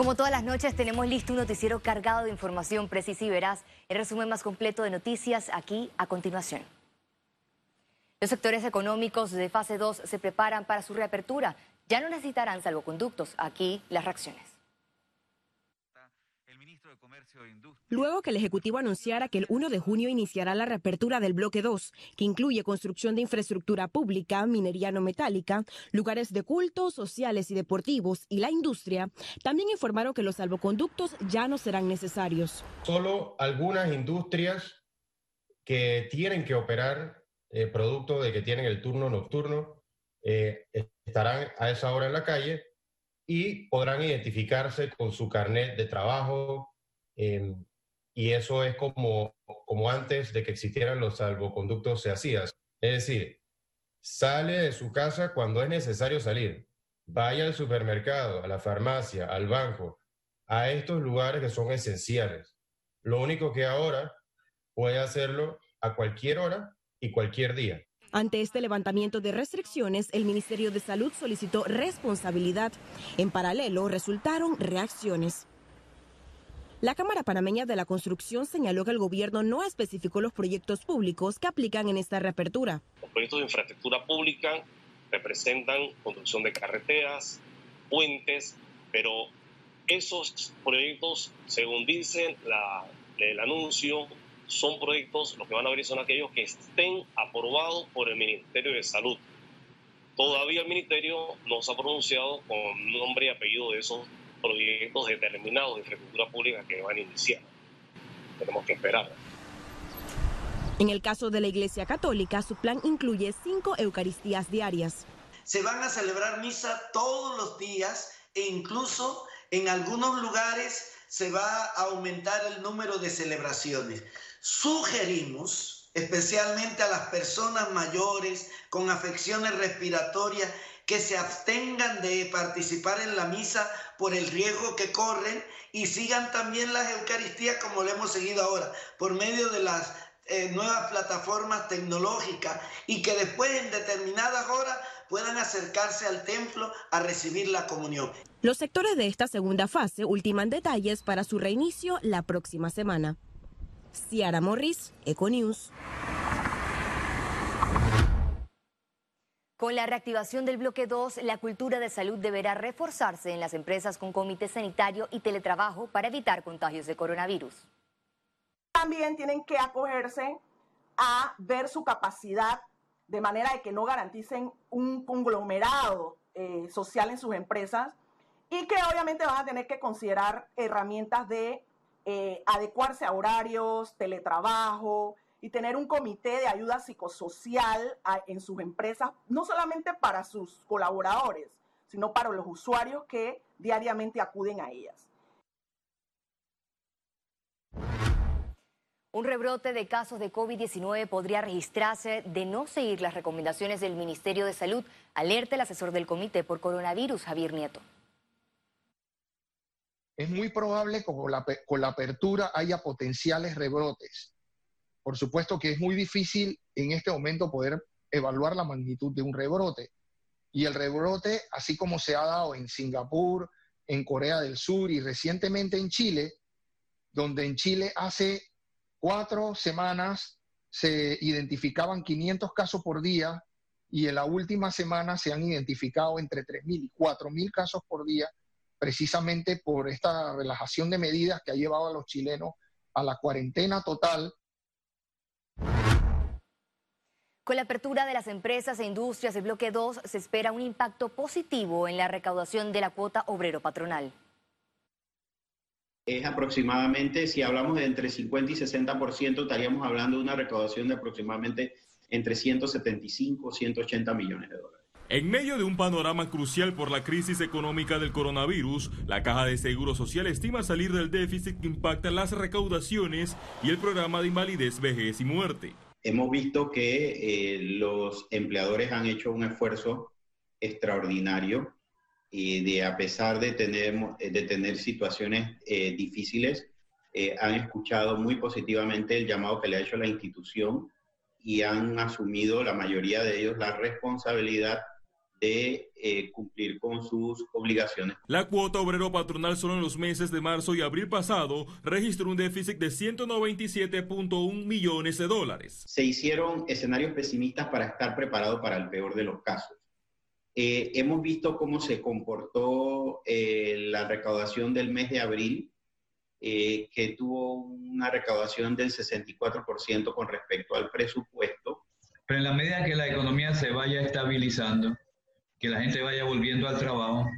Como todas las noches tenemos listo un noticiero cargado de información precisa y veraz. El resumen más completo de noticias aquí a continuación. Los sectores económicos de fase 2 se preparan para su reapertura. Ya no necesitarán salvoconductos. Aquí las reacciones. Luego que el Ejecutivo anunciara que el 1 de junio iniciará la reapertura del bloque 2, que incluye construcción de infraestructura pública, minería no metálica, lugares de culto, sociales y deportivos y la industria, también informaron que los salvoconductos ya no serán necesarios. Solo algunas industrias que tienen que operar eh, producto de que tienen el turno nocturno eh, estarán a esa hora en la calle y podrán identificarse con su carnet de trabajo, Em, y eso es como, como antes de que existieran los salvoconductos se hacía. Es decir, sale de su casa cuando es necesario salir. Vaya al supermercado, a la farmacia, al banco, a estos lugares que son esenciales. Lo único que ahora puede hacerlo a cualquier hora y cualquier día. Ante este levantamiento de restricciones, el Ministerio de Salud solicitó responsabilidad. En paralelo, resultaron reacciones. La Cámara Panameña de la Construcción señaló que el gobierno no especificó los proyectos públicos que aplican en esta reapertura. Los proyectos de infraestructura pública representan construcción de carreteras, puentes, pero esos proyectos, según dice el anuncio, son proyectos, los que van a abrir son aquellos que estén aprobados por el Ministerio de Salud. Todavía el Ministerio no se ha pronunciado con nombre y apellido de esos proyectos determinados de infraestructura pública que van a iniciar. Tenemos que esperar. En el caso de la Iglesia Católica, su plan incluye cinco Eucaristías diarias. Se van a celebrar misa todos los días e incluso en algunos lugares se va a aumentar el número de celebraciones. Sugerimos especialmente a las personas mayores con afecciones respiratorias que se abstengan de participar en la misa por el riesgo que corren y sigan también las Eucaristías como lo hemos seguido ahora, por medio de las eh, nuevas plataformas tecnológicas y que después en determinadas horas puedan acercarse al templo a recibir la comunión. Los sectores de esta segunda fase ultiman detalles para su reinicio la próxima semana. Ciara Morris, Econews. Con la reactivación del bloque 2, la cultura de salud deberá reforzarse en las empresas con comité sanitario y teletrabajo para evitar contagios de coronavirus. También tienen que acogerse a ver su capacidad de manera de que no garanticen un conglomerado eh, social en sus empresas y que obviamente van a tener que considerar herramientas de eh, adecuarse a horarios, teletrabajo, y tener un comité de ayuda psicosocial en sus empresas, no solamente para sus colaboradores, sino para los usuarios que diariamente acuden a ellas. Un rebrote de casos de COVID-19 podría registrarse de no seguir las recomendaciones del Ministerio de Salud, alerta el asesor del comité por coronavirus, Javier Nieto. Es muy probable que con la, con la apertura haya potenciales rebrotes. Por supuesto que es muy difícil en este momento poder evaluar la magnitud de un rebrote. Y el rebrote, así como se ha dado en Singapur, en Corea del Sur y recientemente en Chile, donde en Chile hace cuatro semanas se identificaban 500 casos por día y en la última semana se han identificado entre 3.000 y 4.000 casos por día, precisamente por esta relajación de medidas que ha llevado a los chilenos a la cuarentena total con la apertura de las empresas e industrias del bloque 2 se espera un impacto positivo en la recaudación de la cuota obrero patronal. Es aproximadamente, si hablamos de entre 50 y 60%, estaríamos hablando de una recaudación de aproximadamente entre 175 y 180 millones de dólares. En medio de un panorama crucial por la crisis económica del coronavirus, la Caja de Seguro Social estima salir del déficit que impacta las recaudaciones y el programa de invalidez, vejez y muerte hemos visto que eh, los empleadores han hecho un esfuerzo extraordinario y de a pesar de tener, de tener situaciones eh, difíciles, eh, han escuchado muy positivamente el llamado que le ha hecho la institución y han asumido la mayoría de ellos la responsabilidad de eh, cumplir con sus obligaciones. La cuota obrero patronal solo en los meses de marzo y abril pasado registró un déficit de 197.1 millones de dólares. Se hicieron escenarios pesimistas para estar preparado para el peor de los casos. Eh, hemos visto cómo se comportó eh, la recaudación del mes de abril, que tuvo una recaudación del 64% con respecto al presupuesto. Pero en la medida que la economía se vaya estabilizando, que la gente vaya volviendo al trabajo,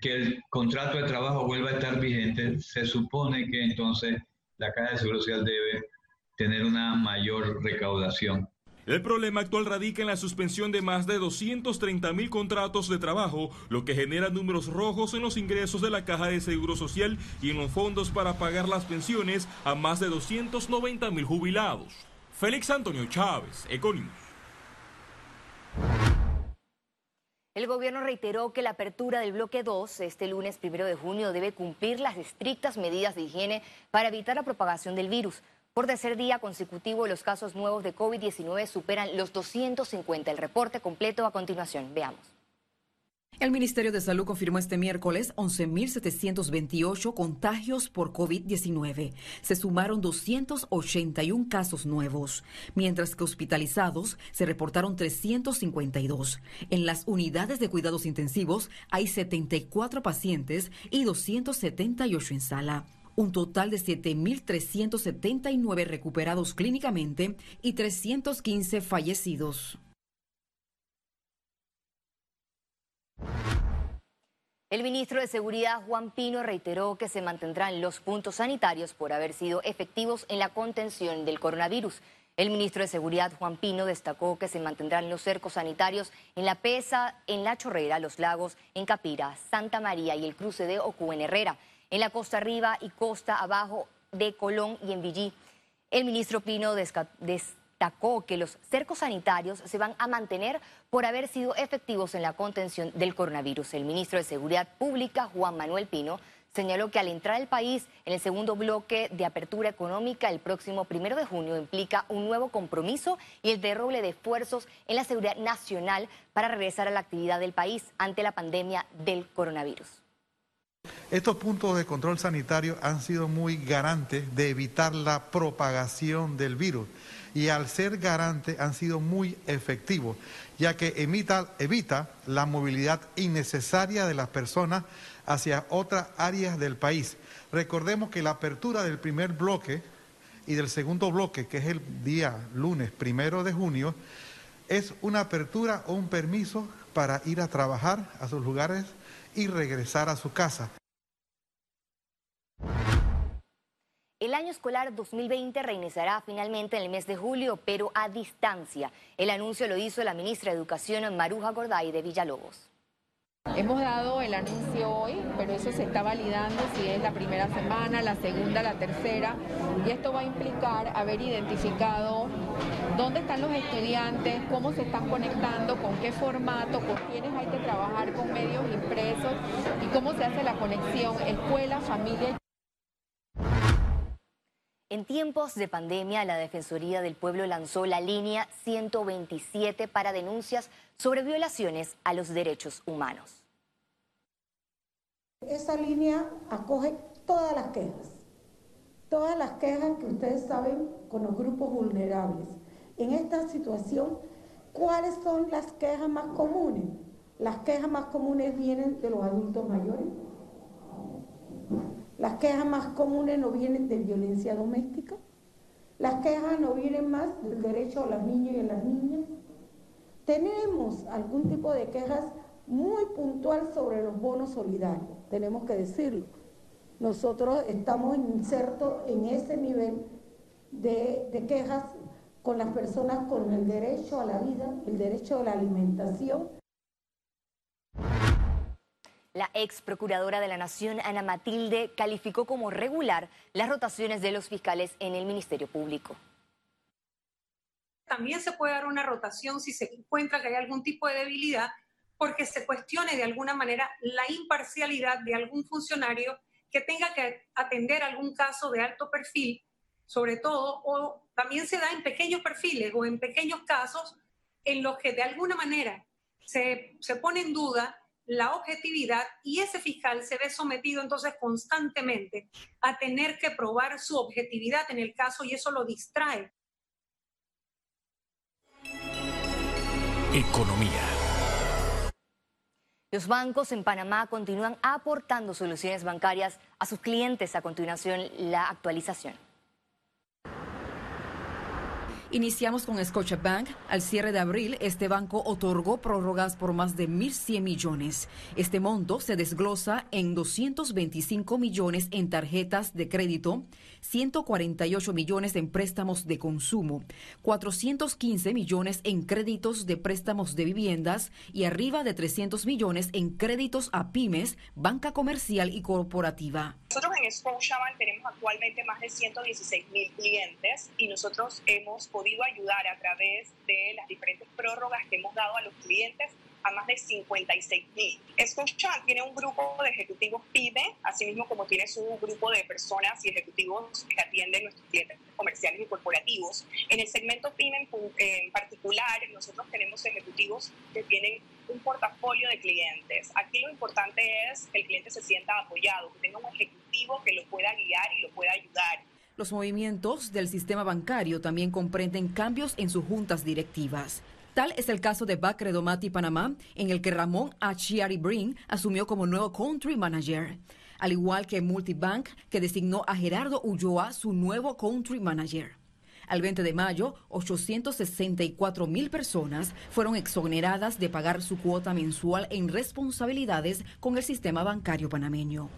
que el contrato de trabajo vuelva a estar vigente, se supone que entonces la Caja de Seguro Social debe tener una mayor recaudación. El problema actual radica en la suspensión de más de 230 mil contratos de trabajo, lo que genera números rojos en los ingresos de la Caja de Seguro Social y en los fondos para pagar las pensiones a más de 290 mil jubilados. Félix Antonio Chávez, Econimus. El gobierno reiteró que la apertura del bloque 2 este lunes primero de junio debe cumplir las estrictas medidas de higiene para evitar la propagación del virus. Por tercer día consecutivo, los casos nuevos de COVID-19 superan los 250. El reporte completo a continuación. Veamos. El Ministerio de Salud confirmó este miércoles 11.728 contagios por COVID-19. Se sumaron 281 casos nuevos, mientras que hospitalizados se reportaron 352. En las unidades de cuidados intensivos hay 74 pacientes y 278 en sala un total de 7.379 recuperados clínicamente y 315 fallecidos. El ministro de Seguridad, Juan Pino, reiteró que se mantendrán los puntos sanitarios por haber sido efectivos en la contención del coronavirus. El ministro de Seguridad, Juan Pino, destacó que se mantendrán los cercos sanitarios en La Pesa, en La Chorrera, Los Lagos, en Capira, Santa María y el cruce de Ocu en Herrera, en la costa arriba y costa abajo de Colón y en Villí. El ministro Pino destacó destacó que los cercos sanitarios se van a mantener por haber sido efectivos en la contención del coronavirus. El ministro de Seguridad Pública, Juan Manuel Pino, señaló que al entrar al país en el segundo bloque de apertura económica el próximo primero de junio implica un nuevo compromiso y el derroble de esfuerzos en la seguridad nacional para regresar a la actividad del país ante la pandemia del coronavirus. Estos puntos de control sanitario han sido muy garantes de evitar la propagación del virus y al ser garantes han sido muy efectivos, ya que evita, evita la movilidad innecesaria de las personas hacia otras áreas del país. Recordemos que la apertura del primer bloque y del segundo bloque, que es el día lunes primero de junio, es una apertura o un permiso para ir a trabajar a sus lugares y regresar a su casa. Año escolar 2020 reiniciará finalmente en el mes de julio, pero a distancia. El anuncio lo hizo la ministra de Educación Maruja Gorday de Villalobos. Hemos dado el anuncio hoy, pero eso se está validando si es la primera semana, la segunda, la tercera, y esto va a implicar haber identificado dónde están los estudiantes, cómo se están conectando, con qué formato, con quiénes hay que trabajar con medios impresos y cómo se hace la conexión escuela, familia en tiempos de pandemia, la Defensoría del Pueblo lanzó la línea 127 para denuncias sobre violaciones a los derechos humanos. Esa línea acoge todas las quejas, todas las quejas que ustedes saben con los grupos vulnerables. En esta situación, ¿cuáles son las quejas más comunes? Las quejas más comunes vienen de los adultos mayores, las quejas más comunes no vienen de violencia doméstica. Las quejas no vienen más del derecho a los niños y a las niñas. Tenemos algún tipo de quejas muy puntual sobre los bonos solidarios, tenemos que decirlo. Nosotros estamos insertos en ese nivel de, de quejas con las personas con el derecho a la vida, el derecho a la alimentación la ex procuradora de la Nación, Ana Matilde, calificó como regular las rotaciones de los fiscales en el Ministerio Público. También se puede dar una rotación si se encuentra que hay algún tipo de debilidad porque se cuestione de alguna manera la imparcialidad de algún funcionario que tenga que atender algún caso de alto perfil, sobre todo, o también se da en pequeños perfiles o en pequeños casos en los que de alguna manera se, se pone en duda la objetividad y ese fiscal se ve sometido entonces constantemente a tener que probar su objetividad en el caso y eso lo distrae. Economía. Los bancos en Panamá continúan aportando soluciones bancarias a sus clientes. A continuación, la actualización. Iniciamos con Scotiabank. Al cierre de abril, este banco otorgó prórrogas por más de 1.100 millones. Este monto se desglosa en 225 millones en tarjetas de crédito, 148 millones en préstamos de consumo, 415 millones en créditos de préstamos de viviendas y arriba de 300 millones en créditos a pymes, banca comercial y corporativa. Nosotros en Scotiabank tenemos actualmente más de 116 mil clientes y nosotros hemos podido ayudar a través de las diferentes prórrogas que hemos dado a los clientes a más de 56 mil. Scotiabank tiene un grupo de ejecutivos PYME, así mismo como tiene su grupo de personas y ejecutivos que atienden nuestros clientes comerciales y corporativos. En el segmento PYME en particular, nosotros tenemos ejecutivos que tienen un portafolio de clientes. Aquí lo importante es que el cliente se sienta apoyado, que tenga un que lo pueda guiar y lo pueda ayudar. Los movimientos del sistema bancario también comprenden cambios en sus juntas directivas. Tal es el caso de Bacredomati Panamá, en el que Ramón Achiari Brin asumió como nuevo country manager, al igual que Multibank, que designó a Gerardo Ulloa su nuevo country manager. Al 20 de mayo, 864 mil personas fueron exoneradas de pagar su cuota mensual en responsabilidades con el sistema bancario panameño.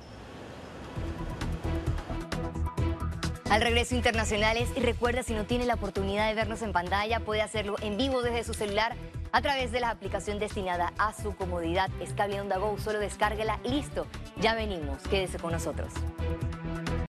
Al regreso internacionales y recuerda si no tiene la oportunidad de vernos en pantalla puede hacerlo en vivo desde su celular a través de la aplicación destinada a su comodidad. Es Onda Go, solo descárguela y listo. Ya venimos, quédese con nosotros.